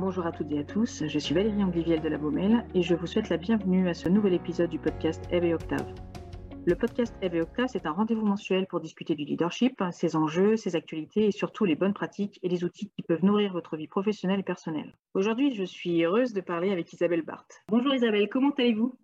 Bonjour à toutes et à tous, je suis Valérie Angliviel de la Baumelle et je vous souhaite la bienvenue à ce nouvel épisode du podcast Eve et Octave. Le podcast Eve et Octave, c'est un rendez-vous mensuel pour discuter du leadership, ses enjeux, ses actualités et surtout les bonnes pratiques et les outils qui peuvent nourrir votre vie professionnelle et personnelle. Aujourd'hui, je suis heureuse de parler avec Isabelle Barthes. Bonjour Isabelle, comment allez-vous?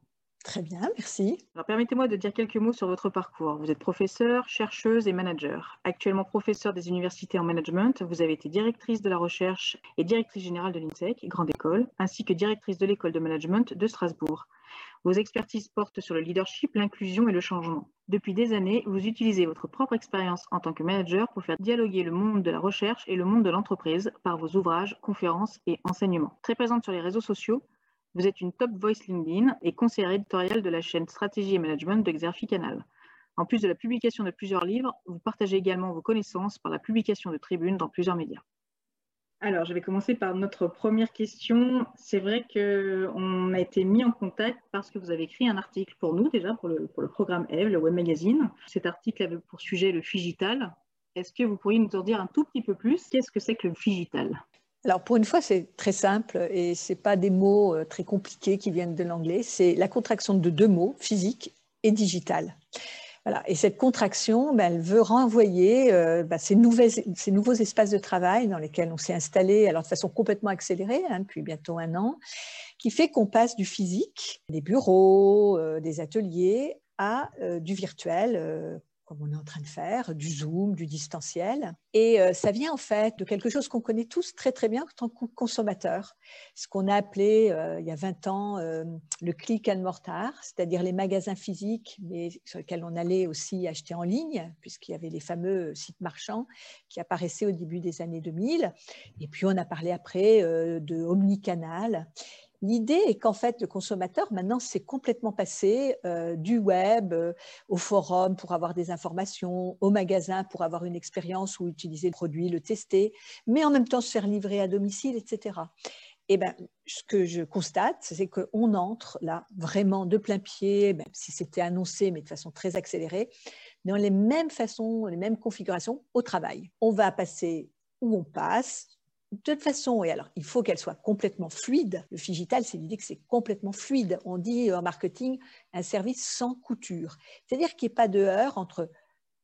Très bien, merci. Permettez-moi de dire quelques mots sur votre parcours. Vous êtes professeure, chercheuse et manager. Actuellement professeure des universités en management, vous avez été directrice de la recherche et directrice générale de l'INSEC, grande école, ainsi que directrice de l'école de management de Strasbourg. Vos expertises portent sur le leadership, l'inclusion et le changement. Depuis des années, vous utilisez votre propre expérience en tant que manager pour faire dialoguer le monde de la recherche et le monde de l'entreprise par vos ouvrages, conférences et enseignements. Très présente sur les réseaux sociaux, vous êtes une top voice LinkedIn et conseillère éditoriale de la chaîne Stratégie et Management de Xerfi Canal. En plus de la publication de plusieurs livres, vous partagez également vos connaissances par la publication de tribunes dans plusieurs médias. Alors, je vais commencer par notre première question. C'est vrai qu'on a été mis en contact parce que vous avez écrit un article pour nous déjà, pour le, programme EVE, le web magazine. Cet article avait pour sujet le figital. Est-ce que vous pourriez nous en dire un tout petit peu plus? Qu'est-ce que c'est que le figital? Alors pour une fois, c'est très simple et ce pas des mots euh, très compliqués qui viennent de l'anglais. C'est la contraction de deux mots, physique et digital. Voilà. Et cette contraction, ben, elle veut renvoyer euh, ben, ces, nouveaux espaces de travail dans lesquels on s'est installé alors de façon complètement accélérée hein, depuis bientôt un an, qui fait qu'on passe du physique, des bureaux, euh, des ateliers, à du virtuel comme on est en train de faire, du Zoom, du distanciel. Et euh, ça vient en fait de quelque chose qu'on connaît tous très très bien en tant que consommateur, ce qu'on a appelé euh, il y a 20 ans euh, le click and mortar, c'est-à-dire les magasins physiques, mais sur lesquels on allait aussi acheter en ligne, puisqu'il y avait les fameux sites marchands qui apparaissaient au début des années 2000. Et puis on a parlé après de omnicanal. L'idée est qu'en fait, le consommateur, maintenant, s'est complètement passé euh, du web euh, au forum pour avoir des informations, au magasin pour avoir une expérience ou utiliser le produit, le tester, mais en même temps se faire livrer à domicile, etc. Et eh ben, ce que je constate, c'est qu'on entre là vraiment de plein pied, même si c'était annoncé, mais de façon très accélérée, dans les mêmes façons, les mêmes configurations au travail. On va passer où on passe, de toute façon, et alors il faut qu'elle soit complètement fluide. Le figital, c'est l'idée que c'est complètement fluide. On dit en marketing un service sans couture. C'est-à-dire qu'il n'y ait pas de heurts entre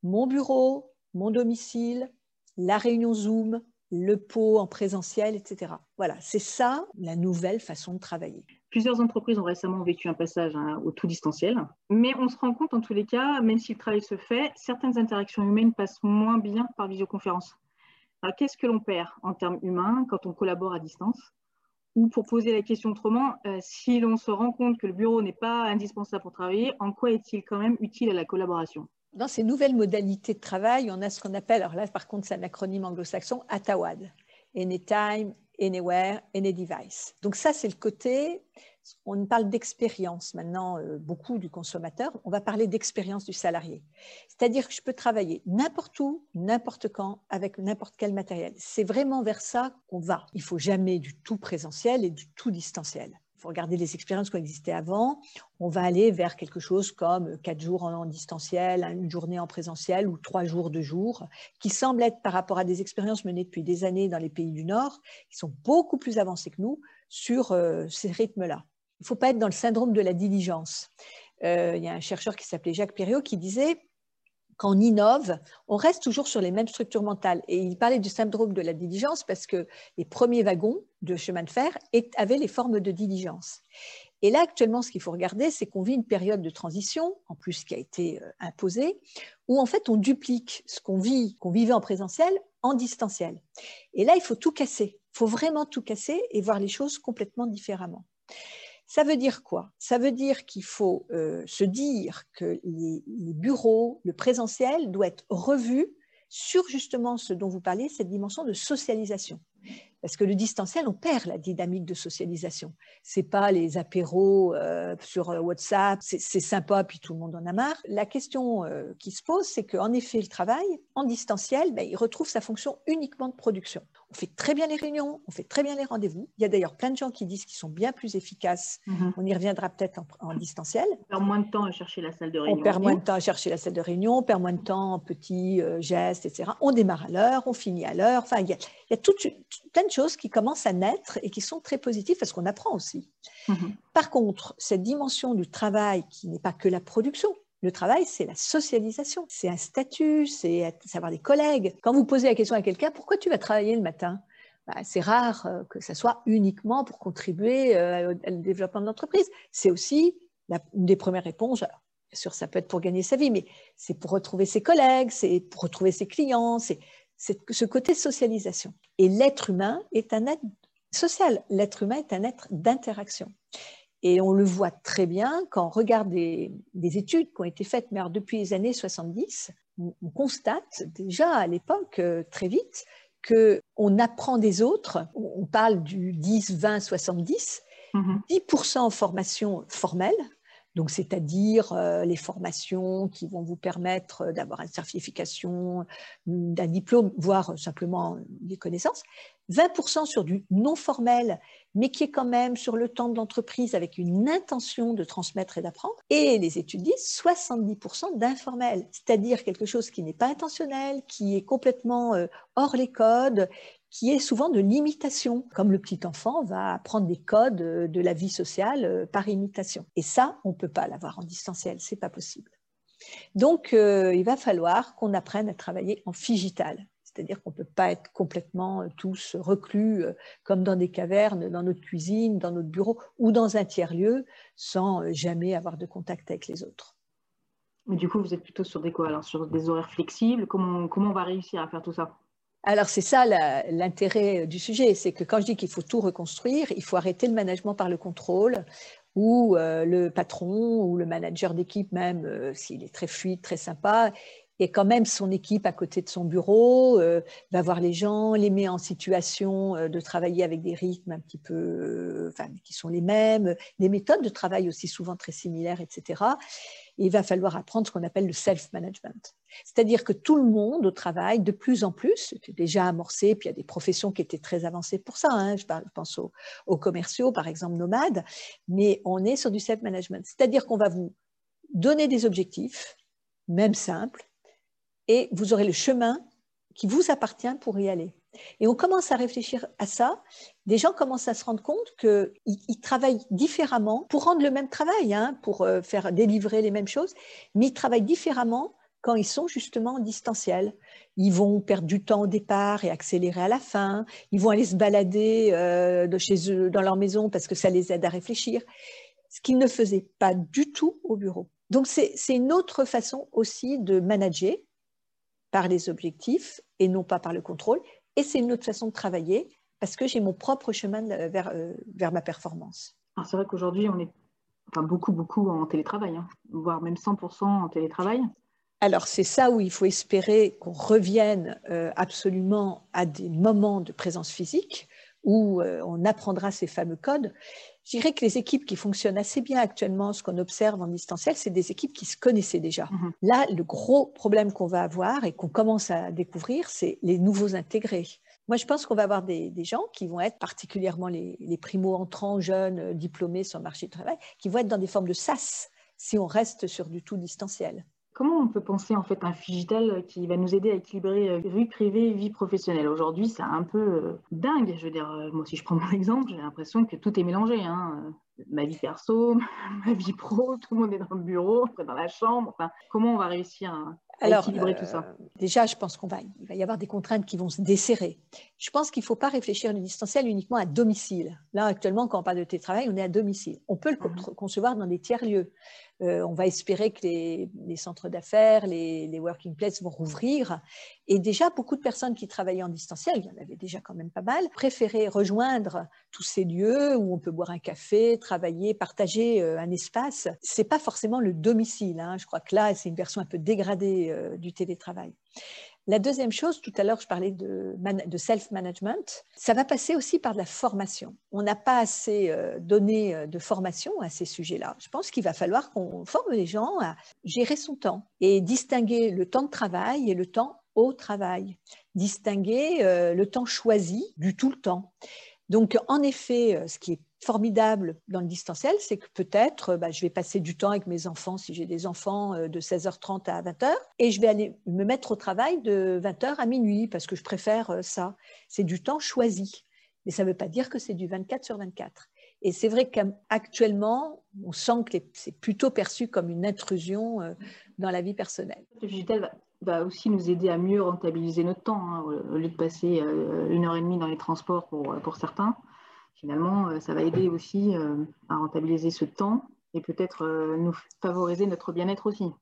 mon bureau, mon domicile, la réunion Zoom, le pot en présentiel, etc. Voilà, c'est ça la nouvelle façon de travailler. Plusieurs entreprises ont récemment vécu un passage hein, au tout distanciel, mais on se rend compte en tous les cas, même si le travail se fait, certaines interactions humaines passent moins bien par visioconférence. Qu'est-ce que l'on perd en termes humains quand on collabore à distance Ou pour poser la question autrement, euh, si l'on se rend compte que le bureau n'est pas indispensable pour travailler, en quoi est-il quand même utile à la collaboration? Dans ces nouvelles modalités de travail, on a ce qu'on appelle, alors là par contre c'est un acronyme anglo-saxon, ATAWAD, Anytime, Anywhere, Any Device. Donc ça c'est le côté on parle d'expérience maintenant euh, beaucoup du consommateur, on va parler d'expérience du salarié. C'est-à-dire que je peux travailler n'importe où, n'importe quand, avec n'importe quel matériel. C'est vraiment vers ça qu'on va. Il faut jamais du tout présentiel et du tout distanciel. Il faut regarder les expériences qui existaient avant. On va aller vers quelque chose comme quatre jours en distanciel, une journée en présentiel ou trois jours de jour, qui semble être par rapport à des expériences menées depuis des années dans les pays du Nord, qui sont beaucoup plus avancées que nous sur euh, ces rythmes-là il ne faut pas être dans le syndrome de la diligence. Euh, il y a un chercheur qui s'appelait Jacques Perriot qui disait quand on innove, on reste toujours sur les mêmes structures mentales. Et il parlait du syndrome de la diligence parce que les premiers wagons de chemin de fer avaient les formes de diligence. Et là, actuellement, ce qu'il faut regarder, c'est qu'on vit une période de transition, en plus qui a été euh, imposée, où en fait on duplique ce qu'on vivait en présentiel, en distanciel. Et là, il faut tout casser. Il faut vraiment tout casser et voir les choses complètement différemment. Ça veut dire quoi? Ça veut dire qu'il faut euh, se dire que les, bureaux, le présentiel doit être revu sur justement ce dont vous parlez, cette dimension de socialisation. Parce que le distanciel, on perd la dynamique de socialisation. C'est pas les apéros euh, sur WhatsApp, c'est sympa, puis tout le monde en a marre. La question euh, qui se pose, c'est qu'en effet, le travail, en distanciel, ben, il retrouve sa fonction uniquement de production. On fait très bien les réunions, on fait très bien les rendez-vous. Il y a d'ailleurs plein de gens qui disent qu'ils sont bien plus efficaces. Mm-hmm. On y reviendra peut-être en, distanciel. On perd moins de temps à chercher la salle de réunion. On perd moins de temps à chercher la salle de réunion, on perd moins de temps en petits gestes, etc. On démarre à l'heure, on finit à l'heure. Enfin, il y a, il y a toute, plein de choses qui commencent à naître et qui sont très positives parce qu'on apprend aussi. Mhm. Par contre, cette dimension du travail qui n'est pas que la production, le travail, c'est la socialisation, c'est un statut, c'est savoir des collègues. Quand vous posez la question à quelqu'un, pourquoi tu vas travailler le matin? Bah, c'est rare euh, que ça soit uniquement pour contribuer euh, au développement de l'entreprise. C'est aussi une des premières réponses. bien sûr, ça peut être pour gagner sa vie, mais c'est pour retrouver ses collègues, c'est pour retrouver ses clients, c'est ce côté socialisation. Et l'être humain est un être social. L'être humain est un être d'interaction. Et on le voit très bien quand on regarde des, études qui ont été faites mais depuis les années 70. On, constate déjà à l'époque, euh, très vite, qu'on apprend des autres. On parle du 10, 20, 70. 10% en formation formelle, donc c'est-à-dire euh, les formations qui vont vous permettre euh, d'avoir une certification, d'un diplôme, voire simplement des connaissances. 20% sur du non formel, mais qui est quand même sur le temps de l'entreprise avec une intention de transmettre et d'apprendre. Et les études disent 70% d'informel, c'est-à-dire quelque chose qui n'est pas intentionnel, qui est complètement euh, hors les codes, qui est souvent de l'imitation, comme le petit enfant va apprendre des codes euh, de la vie sociale euh, par imitation. Et ça, on ne peut pas l'avoir en distanciel, c'est pas possible. Donc, il va falloir qu'on apprenne à travailler en figital. C'est-à-dire qu'on ne peut pas être complètement euh, tous reclus euh, comme dans des cavernes, dans notre cuisine, dans notre bureau ou dans un tiers-lieu sans euh, jamais avoir de contact avec les autres. Du coup, vous êtes plutôt sur des quoi Alors sur des horaires flexibles? Comment, comment on va réussir à faire tout ça? Alors c'est ça l'intérêt du sujet, c'est que quand je dis qu'il faut tout reconstruire, il faut arrêter le management par le contrôle, où le patron ou le manager d'équipe même, s'il est très fluide, très sympa, et quand même son équipe à côté de son bureau, euh, va voir les gens, les met en situation euh, de travailler avec des rythmes un petit peu, euh, qui sont les mêmes, des méthodes de travail aussi souvent très similaires, etc. Et il va falloir apprendre ce qu'on appelle le self-management. C'est-à-dire que tout le monde au travail, de plus en plus, c'était déjà amorcé, puis il y a des professions qui étaient très avancées pour ça, hein, je pense aux commerciaux, par exemple nomades, mais on est sur du self-management. C'est-à-dire qu'on va vous donner des objectifs, même simples, et vous aurez le chemin qui vous appartient pour y aller. Et on commence à réfléchir à ça. Des gens commencent à se rendre compte qu'ils travaillent différemment pour rendre le même travail, hein, pour euh, faire délivrer les mêmes choses, mais ils travaillent différemment quand ils sont justement en distanciel. Ils vont perdre du temps au départ et accélérer à la fin. Ils vont aller se balader euh, de chez eux, dans leur maison parce que ça les aide à réfléchir, ce qu'ils ne faisaient pas du tout au bureau. Donc c'est une autre façon aussi de manager par les objectifs et non pas par le contrôle. Et c'est une autre façon de travailler parce que j'ai mon propre chemin vers, euh, vers ma performance. C'est vrai qu'aujourd'hui, on est enfin, beaucoup, beaucoup en télétravail, hein, voire même 100% en télétravail. Alors c'est ça où il faut espérer qu'on revienne euh, absolument à des moments de présence physique où euh, on apprendra ces fameux codes. Je dirais que les équipes qui fonctionnent assez bien actuellement, ce qu'on observe en distanciel, c'est des équipes qui se connaissaient déjà. Mhm. Là, le gros problème qu'on va avoir et qu'on commence à découvrir, c'est les nouveaux intégrés. Moi, je pense qu'on va avoir des, gens qui vont être particulièrement les, les primo-entrants, jeunes, diplômés sur le marché du travail, qui vont être dans des formes de SAS si on reste sur du tout distanciel. Comment on peut penser en fait un digital qui va nous aider à équilibrer euh, vie privée vie professionnelle? Aujourd'hui, c'est un peu euh, dingue. Je veux dire, euh, moi, si je prends mon exemple, j'ai l'impression que tout est mélangé. Hein. Ma vie perso, ma vie pro, tout le monde est dans le bureau, dans la chambre. Enfin, comment on va réussir à, alors, tout ça? euh, Déjà, je pense qu'on va, il va y avoir des contraintes qui vont se desserrer. Je pense qu'il ne faut pas réfléchir le distanciel uniquement à domicile. Là, actuellement, quand on parle de télétravail, on est à domicile. On peut le mhm. concevoir dans des tiers-lieux. Euh, on va espérer que les, centres d'affaires, les, working places vont rouvrir. Et déjà, beaucoup de personnes qui travaillaient en distanciel, il y en avait déjà quand même pas mal, préféraient rejoindre tous ces lieux où on peut boire un café, travailler, partager euh, un espace. C'est pas forcément le domicile. Hein. Je crois que là, c'est une version un peu dégradée euh, du télétravail. La deuxième chose, tout à l'heure, je parlais de, self-management. Ça va passer aussi par de la formation. On n'a pas assez euh, donné euh, de formation à ces sujets-là. Je pense qu'il va falloir qu'on forme les gens à gérer son temps et distinguer le temps de travail et le temps au travail. Distinguer le temps choisi du tout le temps. Donc, en effet, ce qui est formidable dans le distanciel, c'est que peut-être bah, je vais passer du temps avec mes enfants si j'ai des enfants euh, de 16h30 à 20h et je vais aller me mettre au travail de 20h à minuit parce que je préfère euh, ça. C'est du temps choisi. Mais ça ne veut pas dire que c'est du 24 sur 24. Et c'est vrai qu'actuellement, on sent que c'est plutôt perçu comme une intrusion euh, dans la vie personnelle. Le digital va aussi nous aider à mieux rentabiliser notre temps, hein, au lieu de passer euh, une heure et demie dans les transports pour certains. Finalement, euh, ça va aider aussi à rentabiliser ce temps et peut-être nous favoriser notre bien-être aussi.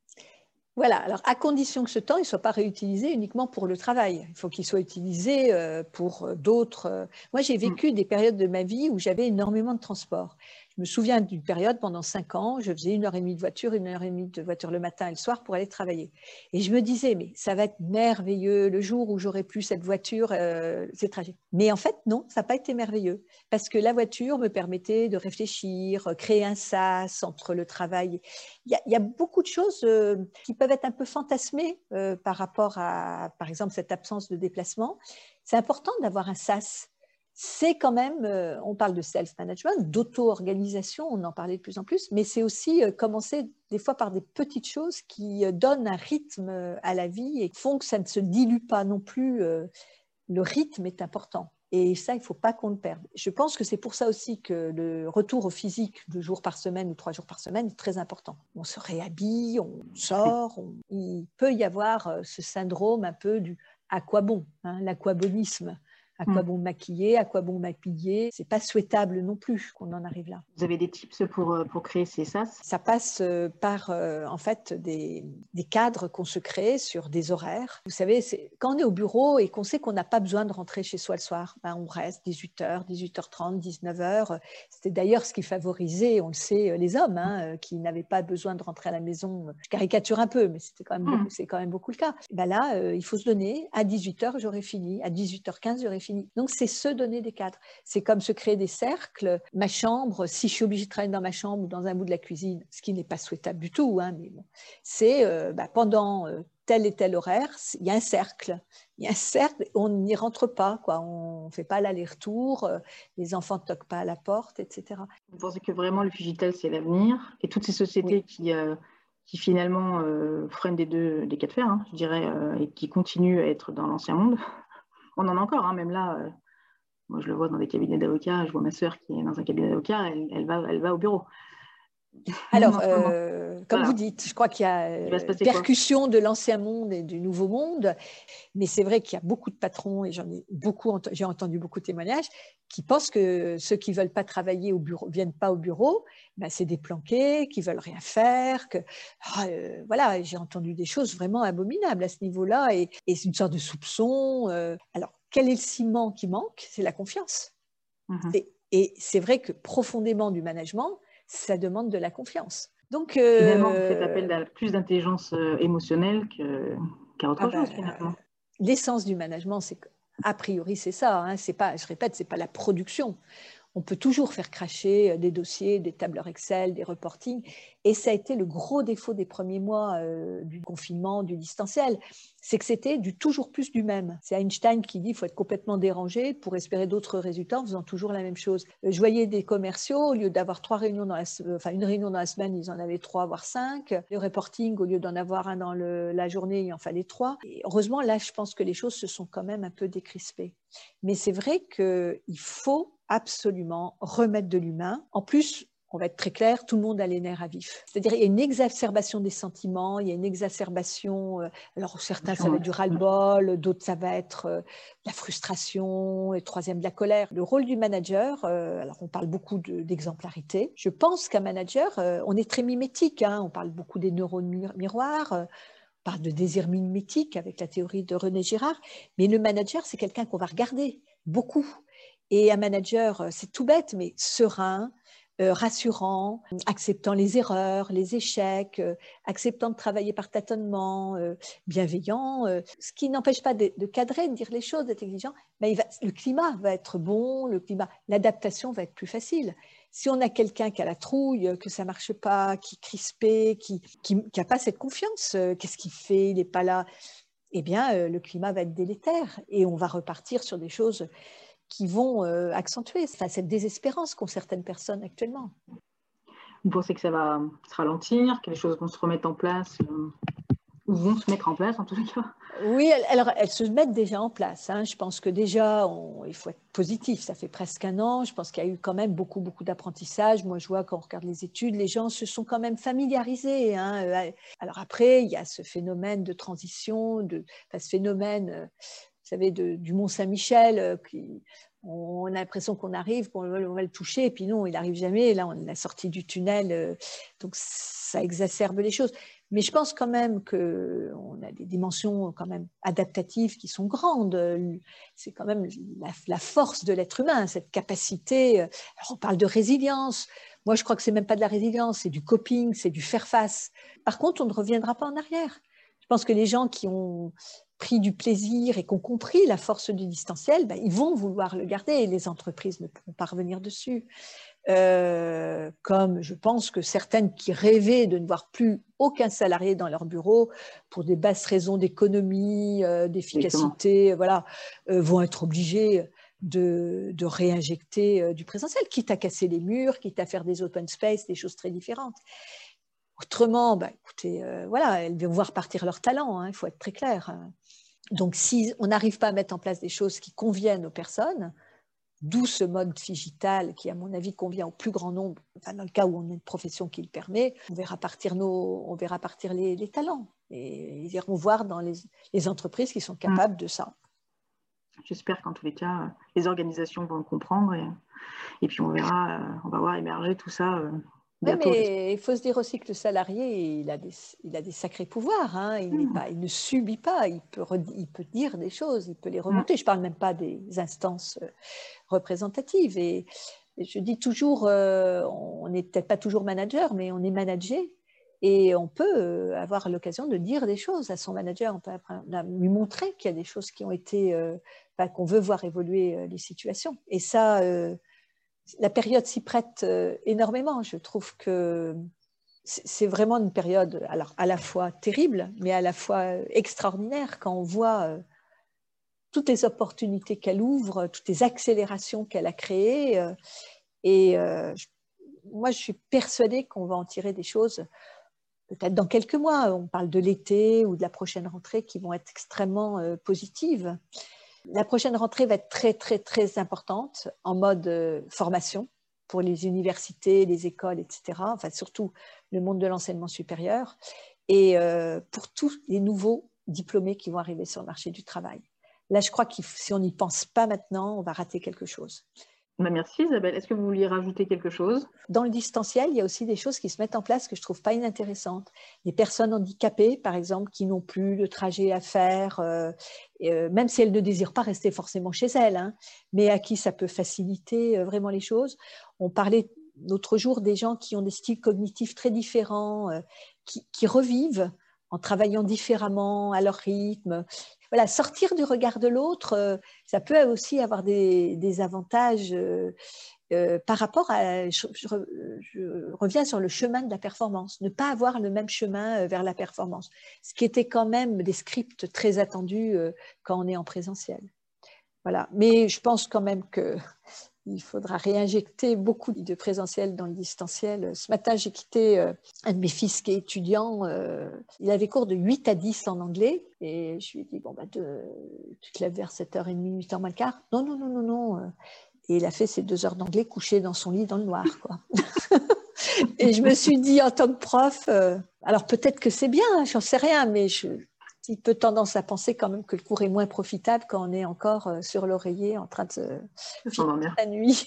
Voilà, alors à condition que ce temps ne soit pas réutilisé uniquement pour le travail. Il faut qu'il soit utilisé euh, pour euh, d'autres. Euh. Moi, j'ai vécu mm. des périodes de ma vie où j'avais énormément de transport. Je me souviens d'une période, pendant cinq ans, je faisais une heure et demie de voiture, une heure et demie de voiture le matin et le soir pour aller travailler. Et je me disais, mais ça va être merveilleux le jour où j'aurai plus cette voiture, euh, ces trajets. Mais en fait, non, ça n'a pas été merveilleux. Parce que la voiture me permettait de réfléchir, créer un sas entre le travail. Il y a, beaucoup de choses euh, qui peuvent être un peu fantasmées euh, par rapport à, par exemple, cette absence de déplacement. C'est important d'avoir un sas c'est quand même, euh, on parle de self-management, d'auto-organisation, on en parlait de plus en plus, mais c'est aussi euh, commencer des fois par des petites choses qui euh, donnent un rythme à la vie et font que ça ne se dilue pas non plus. Le rythme est important. Et ça, il ne faut pas qu'on le perde. Je pense que c'est pour ça aussi que le retour au physique deux jours par semaine ou trois jours par semaine est très important. On se réhabille, on sort. Il peut y avoir ce syndrome un peu du à hein, l'aquabonisme. À quoi mm. bon maquiller À quoi bon m'habiller? C'est pas souhaitable non plus qu'on en arrive là. Vous avez des tips pour, euh, pour créer ces sas? Ça passe euh, par euh, en fait des, des cadres qu'on se crée sur des horaires. Vous savez, quand on est au bureau et qu'on sait qu'on n'a pas besoin de rentrer chez soi le soir, ben on reste 18h, 18h30, 19h. C'était d'ailleurs ce qui favorisait, on le sait, les hommes hein, qui n'avaient pas besoin de rentrer à la maison. Je caricature un peu, mais c'était quand même mm. beaucoup, c'est quand même beaucoup le cas. Ben là, il faut se donner. À 18h, j'aurais fini. À 18h15, j'aurais fini donc, c'est se donner des cadres. C'est comme se créer des cercles. Ma chambre, si je suis obligée de travailler dans ma chambre ou dans un bout de la cuisine, ce qui n'est pas souhaitable du tout, hein, mais bon, c'est euh, bah, pendant euh, tel et tel horaire, il y a un cercle. Il y a un cercle, on n'y rentre pas, quoi. on ne fait pas l'aller-retour, euh, les enfants ne toquent pas à la porte, etc. Vous pensez que vraiment le digital, c'est l'avenir? Et toutes ces sociétés qui qui finalement freinent des deux des cas de fer, hein, je dirais, et qui continuent à être dans l'ancien monde, on en a encore, hein, même là. Euh, moi, je le vois dans des cabinets d'avocats. Je vois ma sœur qui est dans un cabinet d'avocats. Elle, va, elle va au bureau. Alors, euh, comme vous dites, je crois qu'il y a euh, percussion de l'ancien monde et du nouveau monde, mais c'est vrai qu'il y a beaucoup de patrons, et j'en ai beaucoup, j'ai entendu beaucoup de témoignages, qui pensent que ceux qui veulent pas travailler au bureau, viennent pas au bureau, ben c'est des planqués, qui veulent rien faire, que ah, euh, voilà, j'ai entendu des choses vraiment abominables à ce niveau-là, et, c'est une sorte de soupçon. alors, quel est le ciment qui manque? C'est la confiance. Mmh et c'est vrai que profondément du management, ça demande de la confiance. Donc, finalement, vous faites appel à plus d'intelligence euh, émotionnelle qu'à autre ah chose, bah, finalement. L'essence du management, c'est a priori, c'est ça. Hein, c'est pas, je répète, c'est pas la production on peut toujours faire cracher euh, des dossiers, des tableurs Excel, des reportings. Et ça a été le gros défaut des premiers mois euh, du confinement, du distanciel, c'est que c'était du toujours plus du même. C'est Einstein qui dit qu'il faut être complètement dérangé pour espérer d'autres résultats en faisant toujours la même chose. Euh, je voyais des commerciaux, au lieu d'avoir trois réunions dans une réunion dans la semaine, ils en avaient trois voire cinq. Le reporting, au lieu d'en avoir un dans la journée, il en fallait trois. Heureusement, là, je pense que les choses se sont quand même un peu décrispées. Mais c'est vrai qu'il faut absolument remettre de l'humain. En plus, on va être très clair, tout le monde a les nerfs à vif. C'est-à-dire, il y a une exacerbation des sentiments, il y a une exacerbation. Euh, alors, certains, ça va être du ras-le-bol, d'autres, ça va être euh, la frustration, et troisième, de la colère. Le rôle du manager, euh, alors on parle beaucoup d'exemplarité. Je pense qu'un manager, on est très mimétique. Hein. on parle beaucoup des neurones miroirs. on parle de désir mimétique avec la théorie de René Girard. Mais le manager, c'est quelqu'un qu'on va regarder beaucoup. Et un manager, euh, c'est tout bête, mais serein, euh, rassurant, acceptant les erreurs, les échecs, euh, acceptant de travailler par tâtonnement, bienveillant, ce qui n'empêche pas de, cadrer, de dire les choses, d'être exigeant, mais le climat va être bon, l'adaptation va être plus facile. Si on a quelqu'un qui a la trouille, que ça marche pas, qui est crispé, qui n'a pas cette confiance, qu'est-ce qu'il fait, il n'est pas là, eh bien, le climat va être délétère et on va repartir sur des choses qui vont euh, accentuer cette désespérance qu'ont certaines personnes actuellement. Vous pensez que ça va se ralentir, que les choses vont se remettre en place euh, vont se mettre en place en tout cas? Oui, alors elles se mettent déjà en place. Hein. Je pense que déjà, il faut être positif. Ça fait presque un an. Je pense qu'il y a eu quand même beaucoup, beaucoup d'apprentissage. Moi, je vois quand on regarde les études, les gens se sont quand même familiarisés. Hein. Euh, alors après, il y a ce phénomène de transition, de, ce phénomène, euh, vous savez, du Mont Saint-Michel, euh, on a l'impression qu'on arrive, qu'on va le toucher, et puis non, il n'arrive jamais. Là, on est sorti du tunnel, donc ça exacerbe les choses. Mais je pense quand même qu'on a des dimensions quand même adaptatives qui sont grandes. C'est quand même la, force de l'être humain, cette capacité. Alors on parle de résilience. Moi, je crois que c'est même pas de la résilience, c'est du coping, c'est du faire face. Par contre, on ne reviendra pas en arrière. Je pense que les gens qui ont pris du plaisir et qui ont compris la force du distanciel, ben, ils vont vouloir le garder et les entreprises ne pourront pas revenir dessus. Euh, comme je pense que certaines qui rêvaient de ne voir plus aucun salarié dans leur bureau pour des basses raisons d'économie, euh, d'efficacité, voilà, euh, vont être obligées de, réinjecter du présentiel, quitte à casser les murs, quitte à faire des open space, des choses très différentes. Autrement, bah, écoutez, voilà, elles vont voir partir leur talent, hein, il faut être très clair. Donc, si on n'arrive pas à mettre en place des choses qui conviennent aux personnes, D'où ce mode digital qui, à mon avis, convient au plus grand nombre, dans le cas où on a une profession qui le permet, on verra partir, nos, on verra partir les, talents. Et ils iront voir dans les, entreprises qui sont capables de ça. J'espère qu'en tous les cas, les organisations vont le comprendre et, puis on verra, euh, on va voir émerger tout ça euh, mais il faut se dire aussi que le salarié, il a des, il a des sacrés pouvoirs. Hein. Il, hmm. pas, il, ne subit pas, il peut, il peut dire des choses, il peut les remonter. Je ne parle même pas des instances euh, représentatives. Et, je dis toujours, euh, on n'est peut-être pas toujours manager, mais on est managé. Et on peut euh, avoir l'occasion de dire des choses à son manager, on peut lui montrer qu'il y a des choses qui ont été, qu'on veut voir évoluer les situations. Et ça, la période s'y prête euh, énormément. Je trouve que c'est vraiment une période alors, à la fois terrible, mais à la fois extraordinaire quand on voit euh, toutes les opportunités qu'elle ouvre, toutes les accélérations qu'elle a créées. Euh, et moi, je suis persuadée qu'on va en tirer des choses, peut-être dans quelques mois. On parle de l'été ou de la prochaine rentrée qui vont être extrêmement positives. La prochaine rentrée va être très, très, très importante en mode euh, formation pour les universités, les écoles, etc. Enfin, surtout le monde de l'enseignement supérieur et euh, pour tous les nouveaux diplômés qui vont arriver sur le marché du travail. Là, je crois que si on n'y pense pas maintenant, on va rater quelque chose. Merci Isabelle. Est-ce que vous vouliez rajouter quelque chose? Dans le distanciel, il y a aussi des choses qui se mettent en place que je trouve pas inintéressantes. Les personnes handicapées, par exemple, qui n'ont plus le trajet à faire, euh, euh, même si elles ne désirent pas rester forcément chez elles, hein, mais à qui ça peut faciliter euh, vraiment les choses. On parlait l'autre jour des gens qui ont des styles cognitifs très différents, qui, revivent en travaillant différemment à leur rythme voilà, sortir du regard de l'autre, euh, ça peut aussi avoir des, avantages euh, euh, par rapport à, je, reviens sur le chemin de la performance, ne pas avoir le même chemin vers la performance, ce qui était quand même des scripts très attendus quand on est en présentiel. Voilà, mais je pense quand même que il faudra réinjecter beaucoup de présentiel dans le distanciel. Ce matin, j'ai quitté euh, un de mes fils qui est étudiant. Euh, il avait cours de 8 à 10 en anglais. Et je lui ai dit, bon, bah, tu te lèves vers 7h30, 8h moins le quart. Non, non, non, non, non. Et il a fait ses deux heures d'anglais couché dans son lit dans le noir. Quoi. et je me suis dit, en tant que prof, euh, alors peut-être que c'est bien, hein, j'en sais rien, mais je, il peut tendance à penser quand même que le cours est moins profitable quand on est encore euh, sur l'oreiller en train de se la nuit.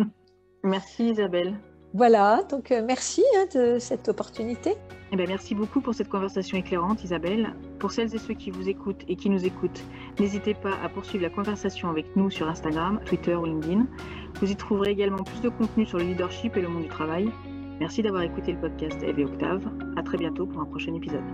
merci Isabelle. Voilà, donc euh, merci hein, de cette opportunité. Eh bien, merci beaucoup pour cette conversation éclairante, Isabelle. Pour celles et ceux qui vous écoutent et qui nous écoutent, n'hésitez pas à poursuivre la conversation avec nous sur Instagram, Twitter ou LinkedIn. Vous y trouverez également plus de contenu sur le leadership et le monde du travail. Merci d'avoir écouté le podcast Eve et Octave. À très bientôt pour un prochain épisode.